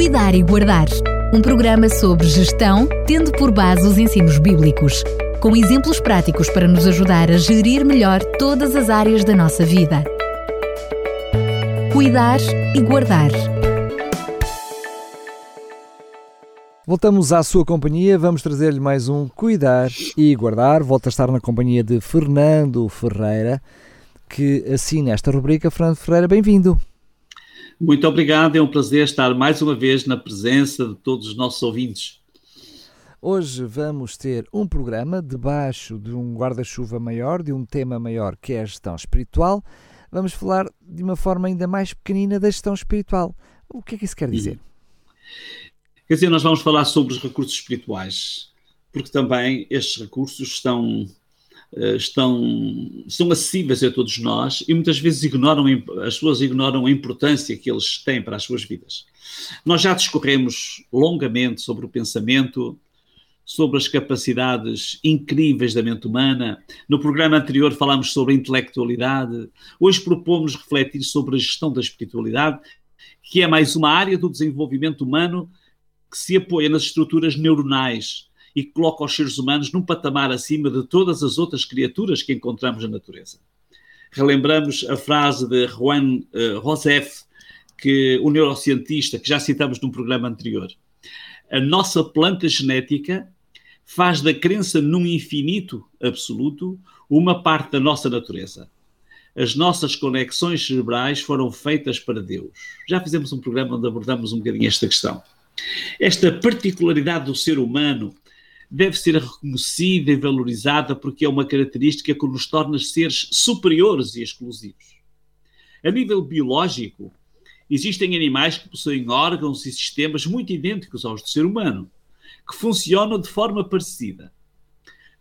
Cuidar e Guardar, um programa sobre gestão, tendo por base os ensinos bíblicos, com exemplos práticos para nos ajudar a gerir melhor todas as áreas da nossa vida. Cuidar e Guardar. Voltamos à sua companhia, vamos trazer-lhe mais um Cuidar e Guardar. Volta a estar na companhia de Fernando Ferreira, que assina esta rubrica. Fernando Ferreira, bem-vindo. Muito obrigado, é um prazer estar mais uma vez na presença de todos os nossos ouvintes. Hoje vamos ter um programa debaixo de um guarda-chuva maior, de um tema maior que é a gestão espiritual. Vamos falar de uma forma ainda mais pequenina da gestão espiritual. O que é que isso quer dizer? Quer dizer, nós vamos falar sobre os recursos espirituais, porque também estes recursos estão estão, são acessíveis a todos nós e muitas vezes ignoram, as pessoas ignoram a importância que eles têm para as suas vidas. Nós já discorremos longamente sobre o pensamento, sobre as capacidades incríveis da mente humana. No programa anterior falámos sobre a intelectualidade. Hoje propomos refletir sobre a gestão da espiritualidade, que é mais uma área do desenvolvimento humano que se apoia nas estruturas neuronais e que coloca os seres humanos num patamar acima de todas as outras criaturas que encontramos na natureza. Relembramos a frase de Juan uh, Rosef, que o neurocientista que já citamos num programa anterior. A nossa planta genética faz da crença num infinito absoluto uma parte da nossa natureza. As nossas conexões cerebrais foram feitas para Deus. Já fizemos um programa onde abordamos um bocadinho esta questão. Esta particularidade do ser humano deve ser reconhecida e valorizada porque é uma característica que nos torna seres superiores e exclusivos. A nível biológico, existem animais que possuem órgãos e sistemas muito idênticos aos do ser humano, que funcionam de forma parecida.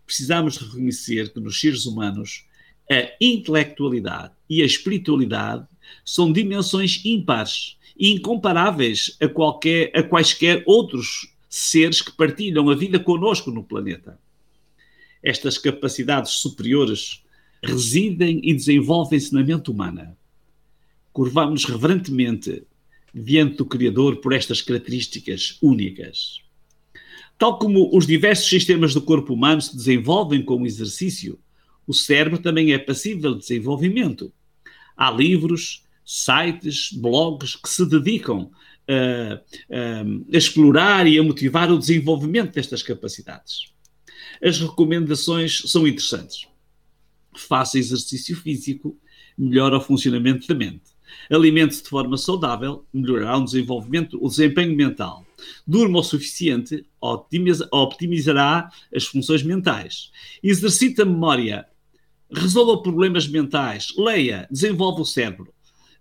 Precisamos reconhecer que nos seres humanos a intelectualidade e a espiritualidade são dimensões ímpares e incomparáveis a, qualquer, a quaisquer outros seres que partilham a vida conosco no planeta. Estas capacidades superiores residem e desenvolvem-se na mente humana. Curvamos reverentemente diante do Criador por estas características únicas. Tal como os diversos sistemas do corpo humano se desenvolvem com o exercício, o cérebro também é passível de desenvolvimento. Há livros, sites, blogs que se dedicam a, explorar e a motivar o desenvolvimento destas capacidades. As recomendações são interessantes. Faça exercício físico, melhora o funcionamento da mente. Alimente-se de forma saudável, melhorará o desenvolvimento, o desempenho mental. Durma o suficiente, optimizará as funções mentais. Exercita a memória, resolva problemas mentais, leia, desenvolve o cérebro.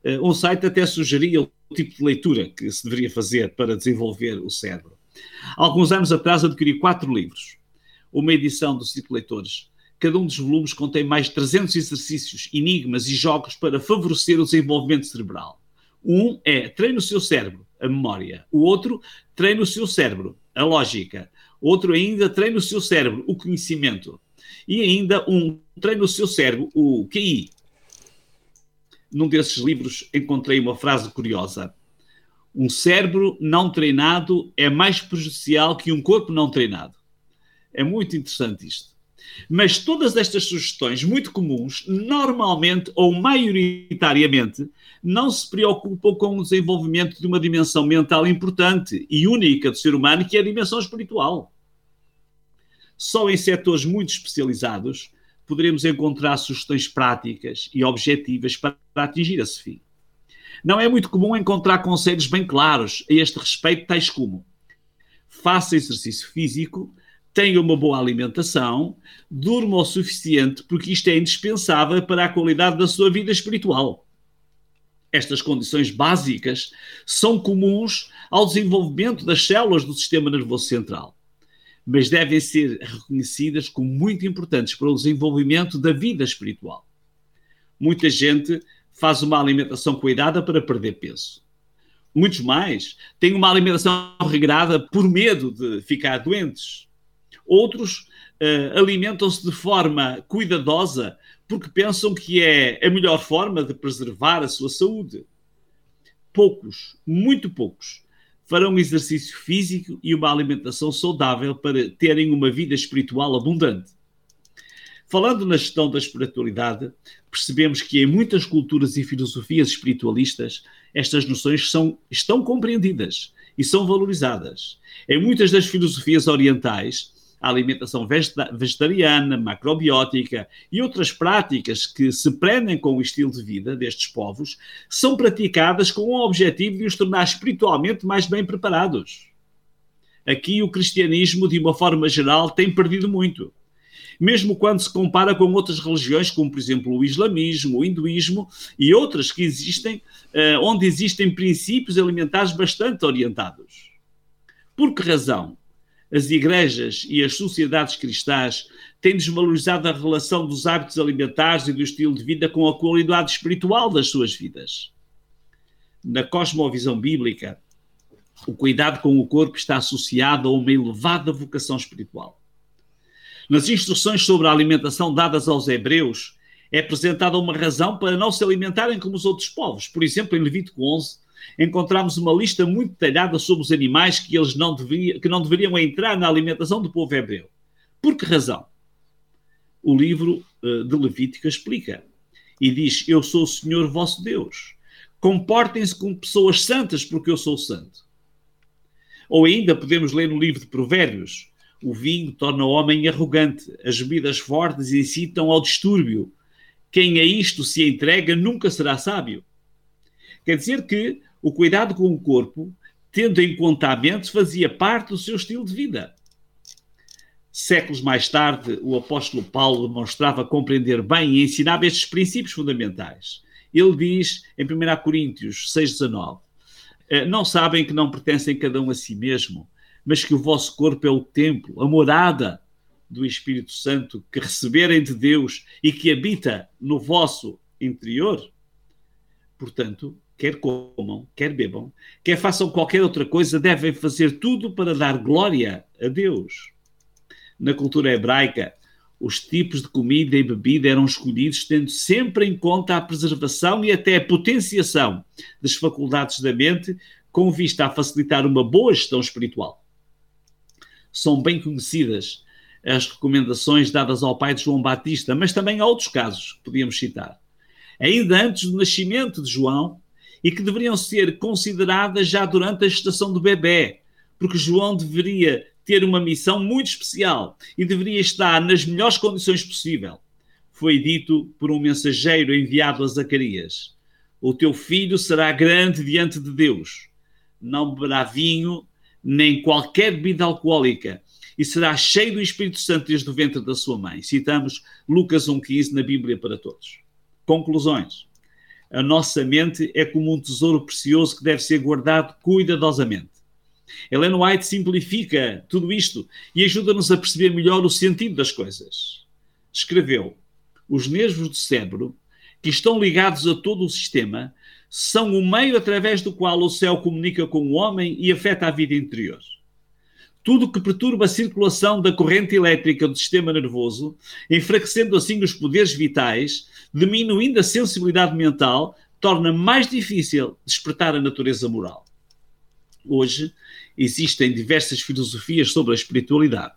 Uh, um site até sugeria tipo de leitura que se deveria fazer para desenvolver o cérebro. Alguns anos atrás adquiri quatro livros, uma edição do Ciclo Leitores. Cada um dos volumes contém mais de 300 exercícios, enigmas e jogos para favorecer o desenvolvimento cerebral. Um é treine o seu cérebro, a memória. O outro, treine o seu cérebro, a lógica. Outro ainda, treine o seu cérebro, o conhecimento. E ainda um, treine o seu cérebro, o QI, num desses livros encontrei uma frase curiosa. Um cérebro não treinado é mais prejudicial que um corpo não treinado. É muito interessante isto. Mas todas estas sugestões, muito comuns, normalmente ou maioritariamente, não se preocupam com o desenvolvimento de uma dimensão mental importante e única do ser humano, que é a dimensão espiritual. Só em setores muito especializados poderemos encontrar sugestões práticas e objetivas para atingir esse fim. Não é muito comum encontrar conselhos bem claros a este respeito, tais como faça exercício físico, tenha uma boa alimentação, durma o suficiente, porque isto é indispensável para a qualidade da sua vida espiritual. Estas condições básicas são comuns ao desenvolvimento das células do sistema nervoso central mas devem ser reconhecidas como muito importantes para o desenvolvimento da vida espiritual. Muita gente faz uma alimentação cuidada para perder peso. Muitos mais têm uma alimentação regrada por medo de ficar doentes. Outros uh, alimentam-se de forma cuidadosa porque pensam que é a melhor forma de preservar a sua saúde. Poucos, muito poucos, farão exercício físico e uma alimentação saudável para terem uma vida espiritual abundante. Falando na gestão da espiritualidade, percebemos que em muitas culturas e filosofias espiritualistas estas noções são, estão compreendidas e são valorizadas. Em muitas das filosofias orientais, a alimentação vegetariana, macrobiótica e outras práticas que se prendem com o estilo de vida destes povos são praticadas com o objetivo de os tornar espiritualmente mais bem preparados. Aqui o cristianismo, de uma forma geral, tem perdido muito. Mesmo quando se compara com outras religiões, como por exemplo o islamismo, o hinduísmo e outras que existem, eh, onde existem princípios alimentares bastante orientados. Por que razão? As igrejas e as sociedades cristãs têm desvalorizado a relação dos hábitos alimentares e do estilo de vida com a qualidade espiritual das suas vidas. Na cosmovisão bíblica, o cuidado com o corpo está associado a uma elevada vocação espiritual. Nas instruções sobre a alimentação dadas aos hebreus, é apresentada uma razão para não se alimentarem como os outros povos. Por exemplo, em Levítico 11, encontramos uma lista muito detalhada sobre os animais que eles não, deveria, que não deveriam entrar na alimentação do povo hebreu. Por que razão? O livro uh, de Levítico explica e diz: Eu sou o Senhor vosso Deus. Comportem-se como pessoas santas, porque eu sou santo. Ou ainda podemos ler no livro de Provérbios: O vinho torna o homem arrogante, as bebidas fortes incitam ao distúrbio. Quem a isto se entrega nunca será sábio. Quer dizer que o cuidado com o corpo, tendo em conta a mente, fazia parte do seu estilo de vida. Séculos mais tarde, o apóstolo Paulo demonstrava compreender bem e ensinava estes princípios fundamentais. Ele diz em 1 Coríntios 6,19: eh, Não sabem que não pertencem cada um a si mesmo, mas que o vosso corpo é o templo, a morada do Espírito Santo que receberem de Deus e que habita no vosso interior? Portanto, quer comam, quer bebam, quer façam qualquer outra coisa, devem fazer tudo para dar glória a Deus. Na cultura hebraica, os tipos de comida e bebida eram escolhidos tendo sempre em conta a preservação e até a potenciação das faculdades da mente, com vista a facilitar uma boa gestão espiritual. São bem conhecidas as recomendações dadas ao pai de João Batista, mas também há outros casos que podíamos citar. Ainda antes do nascimento de João, e que deveriam ser consideradas já durante a gestação do bebê, porque João deveria ter uma missão muito especial e deveria estar nas melhores condições possível. Foi dito por um mensageiro enviado a Zacarias: O teu filho será grande diante de Deus, não beberá vinho nem qualquer bebida alcoólica e será cheio do Espírito Santo desde o ventre da sua mãe. Citamos Lucas 1,15 na Bíblia para todos. Conclusões a nossa mente é como um tesouro precioso que deve ser guardado cuidadosamente. Ellen White simplifica tudo isto e ajuda-nos a perceber melhor o sentido das coisas. Escreveu: Os nervos do cérebro, que estão ligados a todo o sistema, são o meio através do qual o céu comunica com o homem e afeta a vida interior. Tudo que perturba a circulação da corrente elétrica do sistema nervoso, enfraquecendo assim os poderes vitais, diminuindo a sensibilidade mental, torna mais difícil despertar a natureza moral. Hoje existem diversas filosofias sobre a espiritualidade.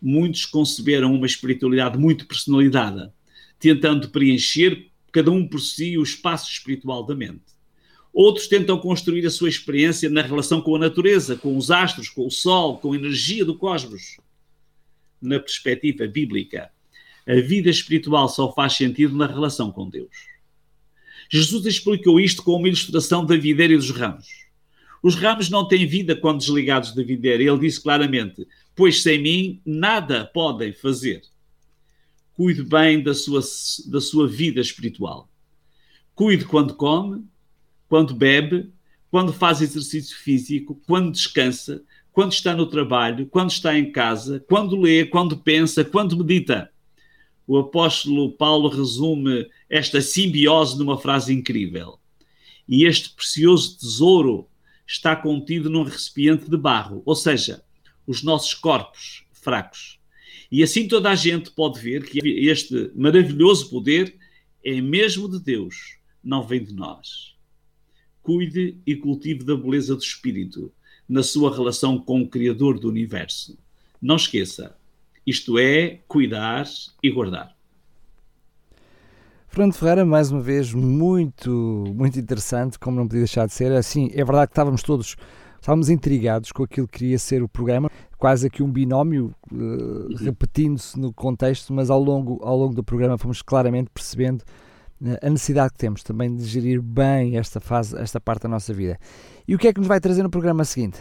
Muitos conceberam uma espiritualidade muito personalizada, tentando preencher cada um por si o espaço espiritual da mente. Outros tentam construir a sua experiência na relação com a natureza, com os astros, com o sol, com a energia do cosmos. Na perspectiva bíblica, a vida espiritual só faz sentido na relação com Deus. Jesus explicou isto com uma ilustração da videira e dos ramos. Os ramos não têm vida quando desligados da videira. Ele disse claramente: Pois sem mim nada podem fazer. Cuide bem da sua, da sua vida espiritual. Cuide quando come, quando bebe, quando faz exercício físico, quando descansa, quando está no trabalho, quando está em casa, quando lê, quando pensa, quando medita o apóstolo Paulo resume esta simbiose numa frase incrível. E este precioso tesouro está contido num recipiente de barro, ou seja, os nossos corpos fracos. E assim toda a gente pode ver que este maravilhoso poder é mesmo de Deus, não vem de nós. Cuide e cultive da beleza do espírito, na sua relação com o Criador do Universo. Não esqueça, isto é cuidar e guardar. Fernando Ferreira, mais uma vez, muito, muito interessante, como não podia deixar de ser. Assim, é verdade que estávamos todos, estávamos intrigados com aquilo que queria ser o programa, quase aqui um binómio, uh, repetindo-se no contexto, mas ao longo, ao longo do programa fomos claramente percebendo a necessidade que temos também de gerir bem esta fase, esta parte da nossa vida. E o que é que nos vai trazer no programa seguinte?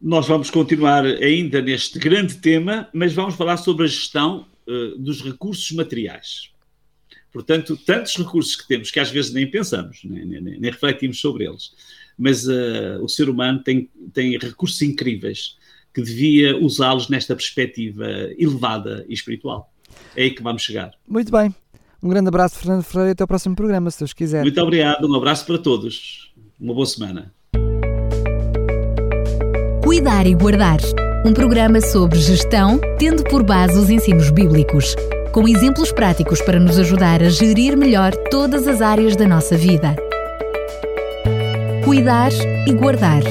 Nós vamos continuar ainda neste grande tema, mas vamos falar sobre a gestão uh, dos recursos materiais. Portanto, tantos recursos que temos que às vezes nem pensamos, nem, nem, nem refletimos sobre eles. Mas uh, o ser humano tem, tem recursos incríveis que devia usá-los nesta perspectiva elevada e espiritual. É aí que vamos chegar. Muito bem. Um grande abraço, Fernando Ferreira, e até o próximo programa, se Deus quiser. Muito obrigado, um abraço para todos. Uma boa semana. Cuidar e Guardar um programa sobre gestão, tendo por base os ensinos bíblicos com exemplos práticos para nos ajudar a gerir melhor todas as áreas da nossa vida. Cuidar e guardar